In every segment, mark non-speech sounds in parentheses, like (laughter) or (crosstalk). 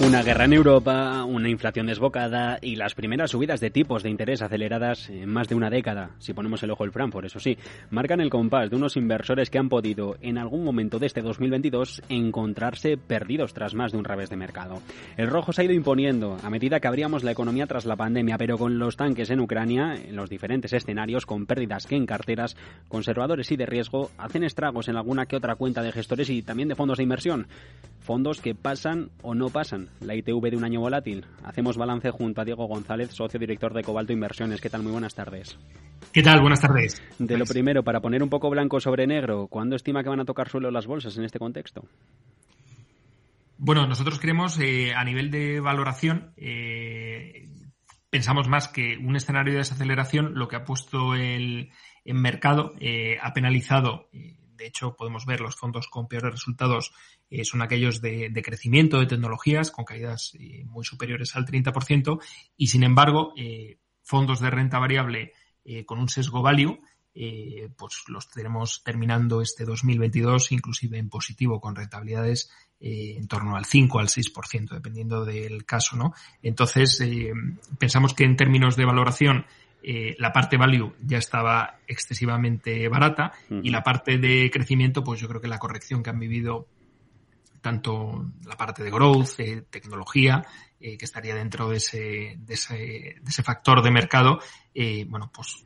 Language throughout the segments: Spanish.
Una guerra en Europa, una inflación desbocada y las primeras subidas de tipos de interés aceleradas en más de una década, si ponemos el ojo al Frankfurt, eso sí, marcan el compás de unos inversores que han podido en algún momento de este 2022 encontrarse perdidos tras más de un revés de mercado. El rojo se ha ido imponiendo a medida que abríamos la economía tras la pandemia, pero con los tanques en Ucrania, en los diferentes escenarios, con pérdidas que en carteras, conservadores y de riesgo, hacen estragos en alguna que otra cuenta de gestores y también de fondos de inversión. Fondos que pasan o no pasan la ITV de un año volátil. Hacemos balance junto a Diego González, socio director de Cobalto Inversiones. ¿Qué tal? Muy buenas tardes. ¿Qué tal? Buenas tardes. De lo primero, para poner un poco blanco sobre negro, ¿cuándo estima que van a tocar suelo las bolsas en este contexto? Bueno, nosotros creemos eh, a nivel de valoración, eh, pensamos más que un escenario de desaceleración, lo que ha puesto el, en mercado eh, ha penalizado de hecho, podemos ver los fondos con peores resultados eh, son aquellos de, crecimiento de tecnologías con caídas eh, muy superiores al 30% y, sin embargo, eh, fondos de renta variable con un sesgo value pues los tenemos terminando este 2022 inclusive en positivo con rentabilidades en torno al 5 al 6%, dependiendo del caso, ¿no? Entonces, pensamos que en términos de valoración eh, la parte value ya estaba excesivamente barata y la parte de crecimiento, pues yo creo que la corrección que han vivido tanto la parte de growth, eh, tecnología, eh, que estaría dentro de ese, de ese, de ese factor de mercado, bueno, pues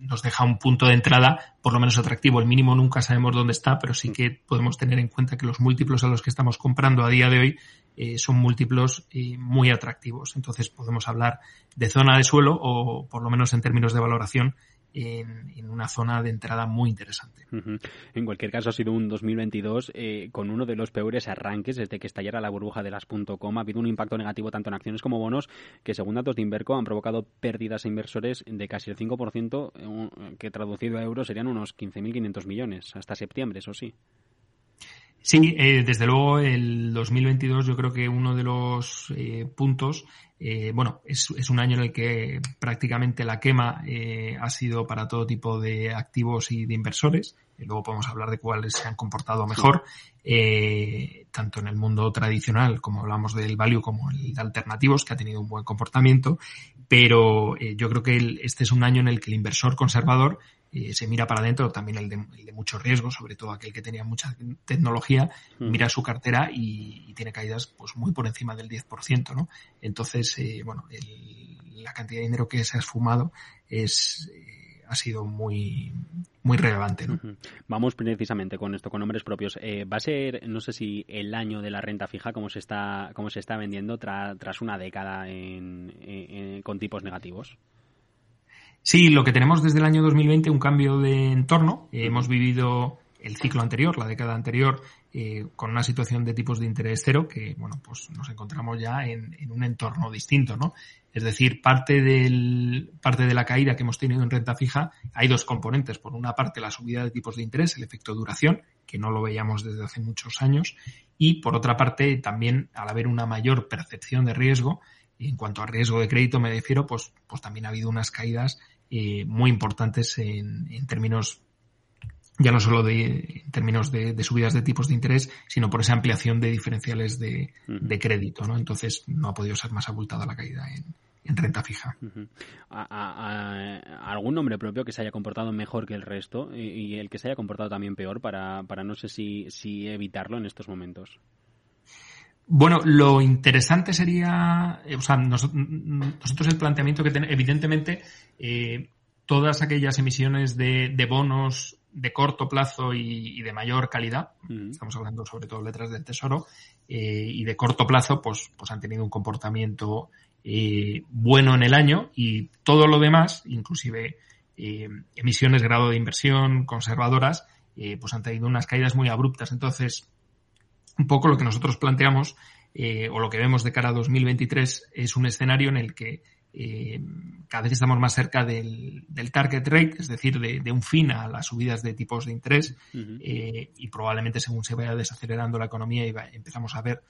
nos deja un punto de entrada por lo menos atractivo. El mínimo nunca sabemos dónde está, pero sí que podemos tener en cuenta que los múltiplos a los que estamos comprando a día de hoy eh, son múltiplos eh, muy atractivos. Entonces podemos hablar de zona de suelo o por lo menos en términos de valoración en, una zona de entrada muy interesante. En cualquier caso, ha sido un 2022 eh, con uno de los peores arranques desde que estallara la burbuja de las .com. Ha habido un impacto negativo tanto en acciones como bonos que, según datos de Inverco, han provocado pérdidas a inversores de casi el 5%, eh, que traducido a euros serían unos 15.500 millones hasta septiembre, eso sí. Sí, eh, desde luego el 2022 yo creo que uno de los eh, puntos, eh, bueno, es, es, un año en el que prácticamente la quema eh, ha sido para todo tipo de activos y de inversores. luego podemos hablar de cuáles se han comportado mejor, tanto en el mundo tradicional, como hablamos del value, como el de alternativos, que ha tenido un buen comportamiento. Pero yo creo que este es un año en el que el inversor conservador eh, se mira para adentro, también el de, mucho riesgo, sobre todo aquel que tenía mucha tecnología, hmm. mira su cartera y, tiene caídas pues muy por encima del 10%, ¿no? Entonces, eh, bueno, la cantidad de dinero que se ha esfumado es eh, ha sido muy muy relevante. ¿no? Vamos precisamente con esto, con nombres propios. va a ser, no sé si el año de la renta fija, como se está, como se está vendiendo tras una década con tipos negativos. Sí, lo que tenemos desde el año 2020 un cambio de entorno. Eh, hemos vivido el ciclo anterior, la década anterior, eh, con una situación de tipos de interés cero que, bueno, pues nos encontramos ya en, un entorno distinto, ¿no? Es decir, parte del, parte de la caída que hemos tenido en renta fija, hay dos componentes. Por una parte, la subida de tipos de interés, el efecto duración, que no lo veíamos desde hace muchos años. Y por otra parte, también al haber una mayor percepción de riesgo, en cuanto a riesgo de crédito me refiero, pues, pues también ha habido unas caídas eh, muy importantes en, en, términos ya no solo de en términos de, subidas de tipos de interés, sino por esa ampliación de diferenciales de, de crédito, ¿no? Entonces no ha podido ser más abultada la caída en, en renta fija. ¿Algún nombre propio que se haya comportado mejor que el resto y, el que se haya comportado también peor para, para no sé si, si evitarlo en estos momentos? Bueno, lo interesante sería, eh, o sea, nosotros el planteamiento que tenemos, evidentemente, eh, todas aquellas emisiones de, bonos de corto plazo y, de mayor calidad, estamos hablando sobre todo de letras del tesoro, eh, y de corto plazo, pues, pues han tenido un comportamiento bueno en el año y todo lo demás, inclusive emisiones grado de inversión, conservadoras, pues han tenido unas caídas muy abruptas. Entonces, un poco lo que nosotros planteamos eh, o lo que vemos de cara a 2023 es un escenario en el que eh, cada vez estamos más cerca del, target rate, es decir, de, un fin a las subidas de tipos de interés eh, y probablemente según se vaya desacelerando la economía y empezamos a ver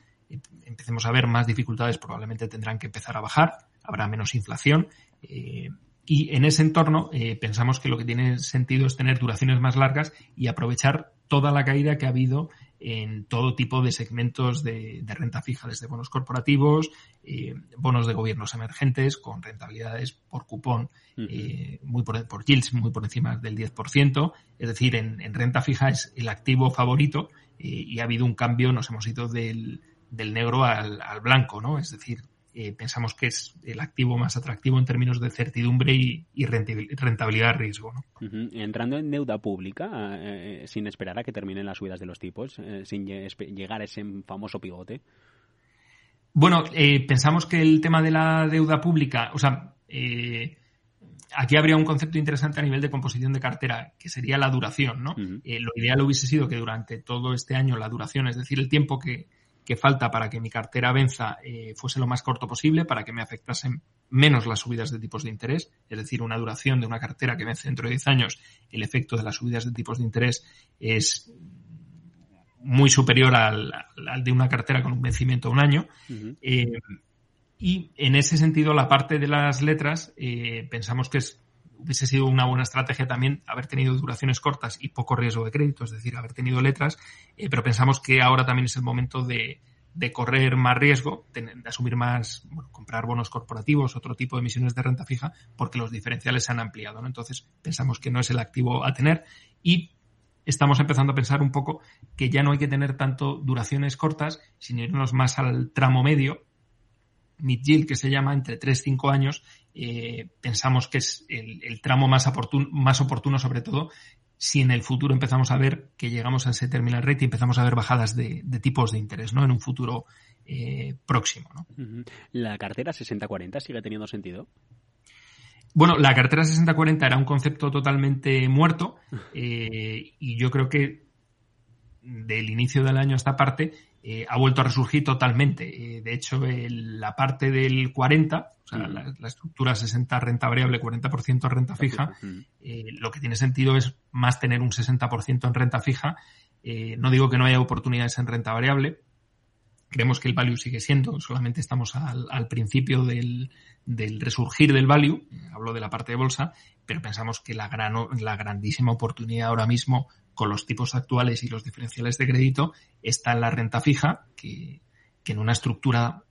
empecemos a ver más dificultades, probablemente tendrán que empezar a bajar, habrá menos inflación y en ese entorno pensamos que lo que tiene sentido es tener duraciones más largas y aprovechar toda la caída que ha habido en todo tipo de segmentos de, renta fija, desde bonos corporativos, eh, bonos de gobiernos emergentes con rentabilidades por cupón eh, muy por, por, yields muy por encima del 10%. Es decir, en, renta fija es el activo favorito eh, y ha habido un cambio, nos hemos ido del, del negro al, al blanco, ¿no? Es decir, eh, pensamos que es el activo más atractivo en términos de certidumbre y, rentabilidad riesgo. Entrando en deuda pública, eh, eh, sin esperar a que terminen las subidas de los tipos, sin llegar a ese famoso pivote. Bueno, pensamos que el tema de la deuda pública, o sea, aquí habría un concepto interesante a nivel de composición de cartera, que sería la duración, ¿no? lo ideal hubiese sido que durante todo este año la duración, es decir, el tiempo que, que falta para que mi cartera venza eh, fuese lo más corto posible, para que me afectasen menos las subidas de tipos de interés, es decir, una duración de una cartera que vence dentro de 10 años, el efecto de las subidas de tipos de interés es muy superior al, de una cartera con un vencimiento de un año. Eh, y en ese sentido, la parte de las letras, eh, pensamos que es hubiese sido una buena estrategia también haber tenido duraciones cortas y poco riesgo de crédito, es decir, haber tenido letras, eh, pero pensamos que ahora también es el momento de, correr más riesgo, de, asumir más, bueno, comprar bonos corporativos, otro tipo de emisiones de renta fija, porque los diferenciales se han ampliado, ¿no? Entonces, pensamos que no es el activo a tener y estamos empezando a pensar un poco que ya no hay que tener tanto duraciones cortas, sino irnos más al tramo medio, mid yield que se llama, entre 3 y 5 años, eh, pensamos que es el, tramo más oportuno, más oportuno, sobre todo si en el futuro empezamos a ver que llegamos a ese terminal rate y empezamos a ver bajadas de, tipos de interés, ¿no? En un futuro eh, próximo, ¿no? ¿La cartera 60-40 sigue teniendo sentido? Bueno, la cartera 60-40 era un concepto totalmente muerto (laughs) eh, y yo creo que del inicio del año a esta parte eh, ha vuelto a resurgir totalmente. Eh, de hecho, la parte del 40, o sea, la, estructura 60 renta variable, 40% renta fija, eh, lo que tiene sentido es más tener un 60% en renta fija. no digo que no haya oportunidades en renta variable. Creemos que el value sigue siendo, solamente estamos al, principio del, del, resurgir del value, hablo de la parte de bolsa, pero pensamos que la, gran, la grandísima oportunidad ahora mismo con los tipos actuales y los diferenciales de crédito está la renta fija, que, en una estructura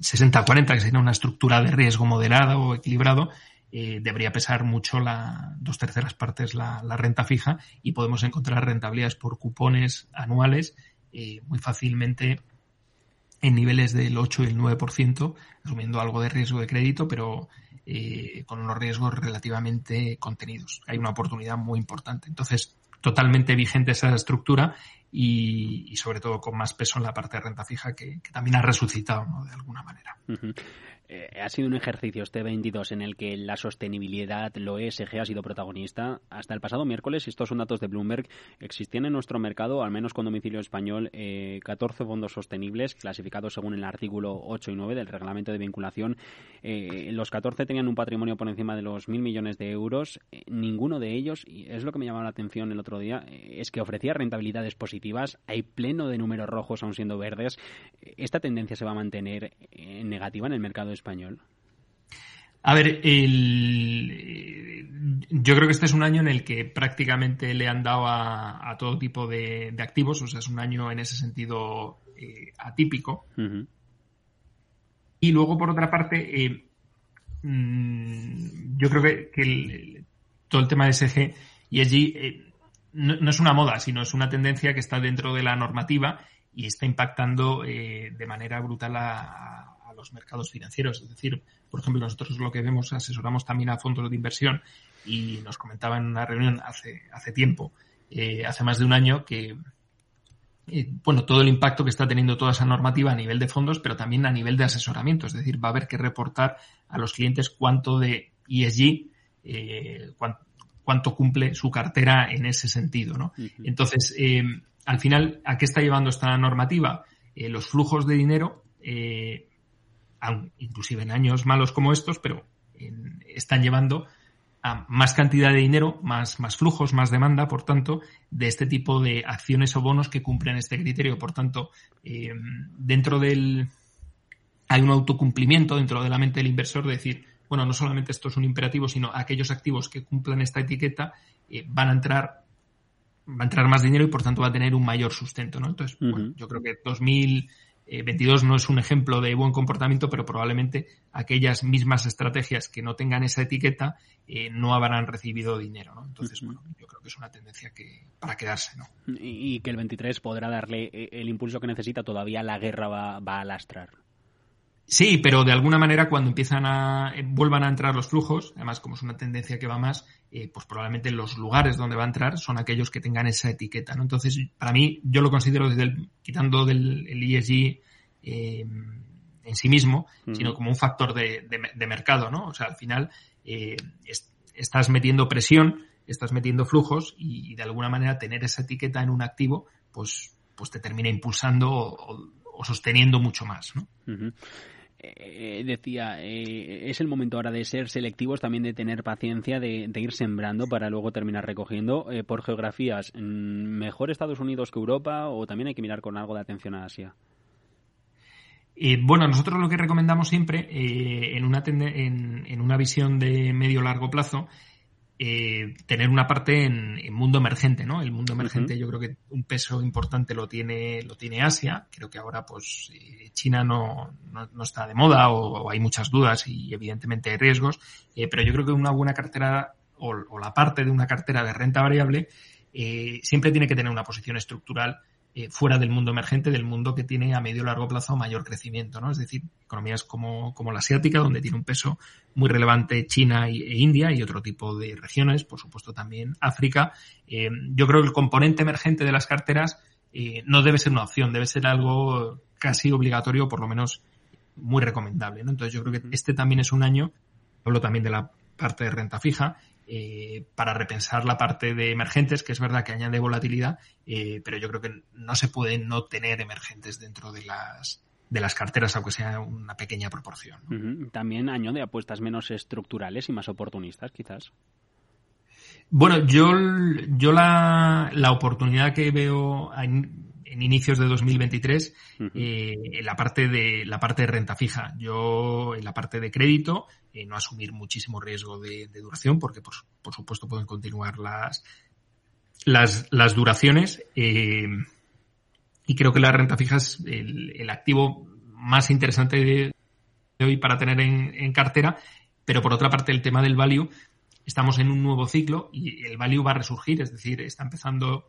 60-40, mm, que sería una estructura de riesgo moderado o equilibrado, eh, debería pesar mucho la dos terceras partes la, renta fija y podemos encontrar rentabilidades por cupones anuales eh, muy fácilmente en niveles del 8 y el 9%, asumiendo algo de riesgo de crédito, pero eh, con unos riesgos relativamente contenidos. Hay una oportunidad muy importante. Entonces, totalmente vigente esa estructura y, sobre todo con más peso en la parte de renta fija que, también ha resucitado ¿no? de alguna manera. Ha sido un ejercicio este 22 en el que la sostenibilidad, lo ESG, ha sido protagonista. Hasta el pasado miércoles, estos son datos de Bloomberg, existían en nuestro mercado, al menos con domicilio español, 14 eh, fondos sostenibles clasificados según el artículo 8 y 9 del reglamento de vinculación. Eh, los 14 tenían un patrimonio por encima de los mil millones de euros. ninguno de ellos, y es lo que me llamaba la atención el otro día, es que ofrecía rentabilidades positivas. Hay pleno de números rojos aún siendo verdes. ¿Esta tendencia se va a mantener negativa en el mercado español? A ver, yo creo que este es un año en el que prácticamente le han dado a, todo tipo de, activos, o sea, es un año en ese sentido eh, atípico. Y luego, por otra parte, eh, mm, yo creo que, todo el tema de SG y allí eh, no, es una moda, sino es una tendencia que está dentro de la normativa y está impactando de manera brutal a los mercados financieros. Es decir, por ejemplo, nosotros lo que vemos, asesoramos también a fondos de inversión y nos comentaba en una reunión hace, hace tiempo, eh, hace más de un año, que eh, bueno, todo el impacto que está teniendo toda esa normativa a nivel de fondos, pero también a nivel de asesoramiento. Es decir, va a haber que reportar a los clientes cuánto de ESG, eh, cuánto, cumple su cartera en ese sentido. ¿no? Entonces, al final, ¿a qué está llevando esta normativa? los flujos de dinero inclusive en años malos como estos, pero están llevando a más cantidad de dinero, más, más flujos, más demanda, por tanto, de este tipo de acciones o bonos que cumplen este criterio. Por tanto, eh, dentro del... hay un autocumplimiento dentro de la mente del inversor de decir, bueno, no solamente esto es un imperativo, sino aquellos activos que cumplan esta etiqueta eh, van a entrar va a entrar más dinero y por tanto va a tener un mayor sustento, ¿no? Entonces, bueno, yo creo que 2022 no es un ejemplo de buen comportamiento, pero probablemente aquellas mismas estrategias que no tengan esa etiqueta eh, no habrán recibido dinero, ¿no? Entonces, bueno, yo creo que es una tendencia que para quedarse, ¿no? Y, que el 23 podrá darle eh, el impulso que necesita, todavía la guerra va, va a lastrar. Sí, pero de alguna manera cuando empiezan a eh, vuelvan a entrar los flujos, además como es una tendencia que va más, eh, pues probablemente los lugares donde va a entrar son aquellos que tengan esa etiqueta, ¿no? Entonces, para mí, yo lo considero desde el, quitando del el ESG eh, en sí mismo, sino como un factor de, de, mercado, ¿no? O sea, al final estás metiendo presión, estás metiendo flujos y, de alguna manera tener esa etiqueta en un activo, pues, pues te termina impulsando o, sosteniendo mucho más, ¿no? Eh, decía, eh, es el momento ahora de ser selectivos, también de tener paciencia, de, ir sembrando para luego terminar recogiendo. Eh, por geografías, mm, ¿mejor Estados Unidos que Europa o también hay que mirar con algo de atención a Asia? bueno, nosotros lo que recomendamos siempre en, una en, en, una visión de medio-largo plazo eh, tener una parte en, mundo emergente, ¿no? El mundo emergente yo creo que un peso importante lo tiene, lo tiene Asia. Creo que ahora pues eh, China no, no, está de moda o, hay muchas dudas y evidentemente hay riesgos, eh, pero yo creo que una buena cartera o, o, la parte de una cartera de renta variable siempre tiene que tener una posición estructural eh, fuera del mundo emergente, del mundo que tiene a medio o largo plazo mayor crecimiento, ¿no? Es decir, economías como, como la asiática, donde tiene un peso muy relevante China e India y otro tipo de regiones, por supuesto también África. Eh, yo creo que el componente emergente de las carteras eh, no debe ser una opción, debe ser algo casi obligatorio, por lo menos muy recomendable, ¿no? Entonces yo creo que este también es un año, hablo también de la parte de renta fija, eh, para repensar la parte de emergentes, que es verdad que añade volatilidad, eh, pero yo creo que no se puede no tener emergentes dentro de las de las carteras, aunque sea una pequeña proporción. También añade apuestas menos estructurales y más oportunistas, quizás. Bueno, yo, yo la, la oportunidad que veo en inicios de 2023 eh, en la parte de la parte de renta fija. Yo en la parte de crédito eh, no asumir muchísimo riesgo de, duración porque por, por, supuesto pueden continuar las las, las duraciones eh, y creo que la renta fija es el, activo más interesante de, hoy para tener en, en, cartera, pero por otra parte el tema del value estamos en un nuevo ciclo y el value va a resurgir, es decir, está empezando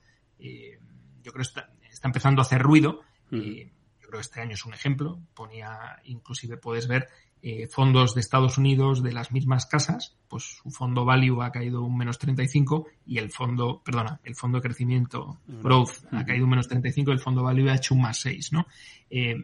yo creo está, está empezando a hacer ruido. y yo creo que este año es un ejemplo. Ponía, inclusive puedes ver eh, fondos de Estados Unidos de las mismas casas, pues su fondo value ha caído un menos 35 y el fondo, perdona, el fondo de crecimiento growth ha caído un menos 35 y el fondo value ha hecho un más 6, ¿no? Eh,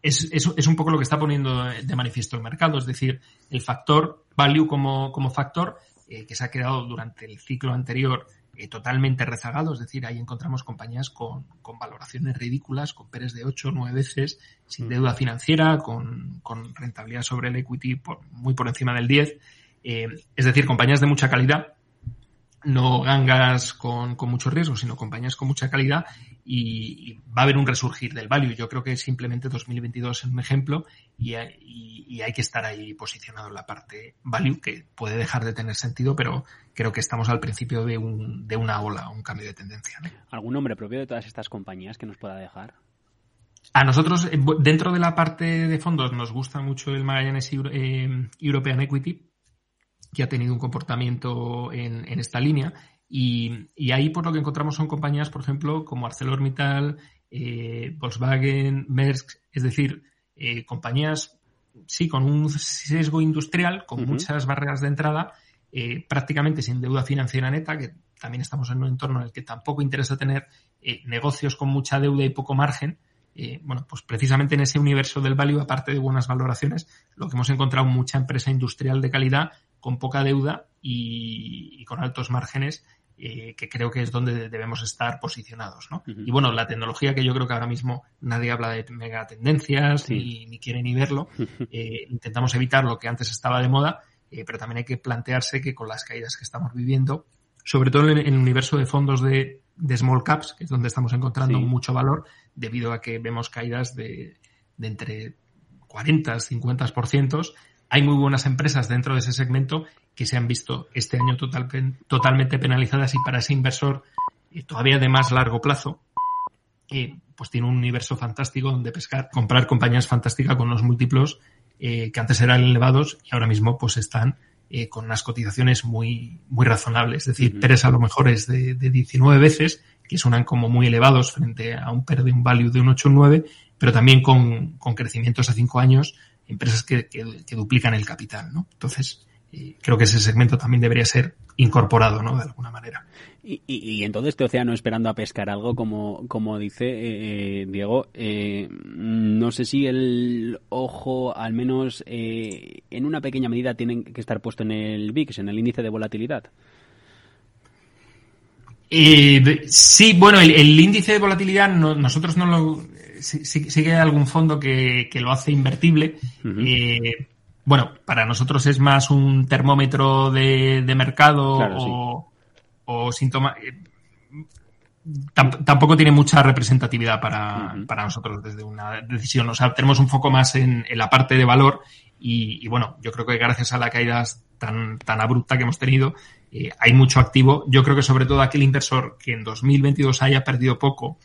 es, es, es, un poco lo que está poniendo de manifiesto el mercado, es decir, el factor value como, como factor eh, que se ha quedado durante el ciclo anterior eh, totalmente rezagado, es decir, ahí encontramos compañías con, con valoraciones ridículas, con PERES de 8 o 9 veces, sin mm. deuda financiera, con, con rentabilidad sobre el equity por, muy por encima del 10. Eh, es decir, compañías de mucha calidad no gangas con, con mucho riesgo, sino compañías con mucha calidad y, va a haber un resurgir del value. Yo creo que simplemente 2022 es un ejemplo y, y, hay que estar ahí posicionado en la parte value, que puede dejar de tener sentido, pero creo que estamos al principio de, un, de una ola, un cambio de tendencia. ¿Algún nombre propio de todas estas compañías que nos pueda dejar? A nosotros, eh, dentro de la parte de fondos, nos gusta mucho el Magallanes eh, European Equity, que ha tenido un comportamiento en, en esta línea. Y, y, ahí por lo que encontramos son compañías, por ejemplo, como ArcelorMittal, eh, Volkswagen, Maersk, es decir, eh, compañías, sí, con un sesgo industrial, con muchas barreras de entrada, eh, prácticamente sin deuda financiera neta, que también estamos en un entorno en el que tampoco interesa tener negocios con mucha deuda y poco margen. Eh, bueno, pues precisamente en ese universo del value, aparte de buenas valoraciones, lo que hemos encontrado mucha empresa industrial de calidad con poca deuda y, con altos márgenes, eh, que creo que es donde debemos estar posicionados. ¿no? Y bueno, la tecnología que yo creo que ahora mismo nadie habla de mega tendencias ni, quiere ni verlo. (laughs) Eh, intentamos evitar lo que antes estaba de moda, eh, pero también hay que plantearse que con las caídas que estamos viviendo, sobre todo en el universo de fondos de, small caps, que es donde estamos encontrando mucho valor, debido a que vemos caídas de, de entre 40, 50%, hay muy buenas empresas dentro de ese segmento que se han visto este año total, totalmente penalizadas y para ese inversor todavía de más largo plazo, pues tiene un universo fantástico donde pescar, comprar compañías fantásticas con los múltiplos que antes eran elevados y ahora mismo pues están con unas cotizaciones muy, muy razonables. Es decir, Pérez a lo mejor es de, de 19 veces, que suenan como muy elevados frente a un PER de un value de un 8 o 9, pero también con, con crecimientos a 5 años, empresas que, que, duplican el capital. ¿no? Entonces, eh, creo que ese segmento también debería ser incorporado, ¿no? De alguna manera. Y, y, y en todo este océano esperando a pescar algo, como, como dice eh, Diego, eh, no sé si el ojo, al menos eh, en una pequeña medida, tiene que estar puesto en el VIX, en el índice de volatilidad. Eh, sí, bueno, el, el, índice de volatilidad no, nosotros no lo... Sí, sí, que hay algún fondo que, que lo hace invertible. Uh -huh. Bueno, para nosotros es más un termómetro de, de mercado claro, o, sí. o, síntoma. Eh, tampoco tiene mucha representatividad para, uh -huh. para, nosotros desde una decisión. O sea, tenemos un foco más en, en la parte de valor y, y, bueno, yo creo que gracias a la caída tan, tan abrupta que hemos tenido, eh, hay mucho activo. Yo creo que sobre todo aquel inversor que en 2022 haya perdido poco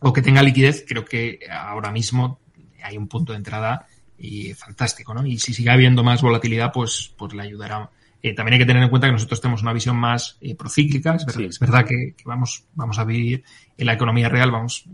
o que tenga liquidez, creo que ahora mismo hay un punto de entrada y fantástico, ¿no? Y si sigue habiendo más volatilidad, pues, pues le ayudará. Eh, también hay que tener en cuenta que nosotros tenemos una visión más eh, procíclica. Es verdad, sí. es verdad que, que, vamos, vamos a vivir en la economía real, vamos,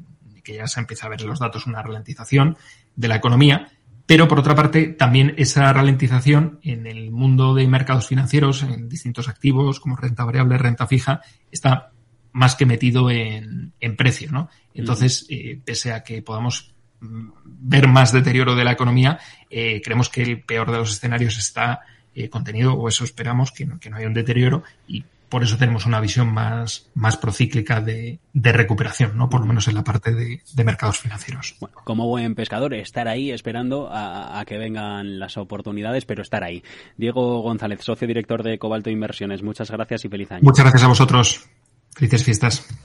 que ya se empieza a ver en los datos una ralentización de la economía. Pero por otra parte, también esa ralentización en el mundo de mercados financieros, en distintos activos como renta variable, renta fija, está más que metido en, en precio, ¿no? Entonces, eh, pese a que podamos ver más deterioro de la economía, eh, creemos que el peor de los escenarios está eh, contenido, o eso esperamos, que no, que no haya un deterioro, y por eso tenemos una visión más, más procíclica de, de recuperación, ¿no? Por lo menos en la parte de, de, mercados financieros. Bueno, como buen pescador, estar ahí esperando a, a, que vengan las oportunidades, pero estar ahí. Diego González, socio director de Cobalto Inversiones, muchas gracias y feliz año. Muchas gracias a vosotros. Felices fiestas.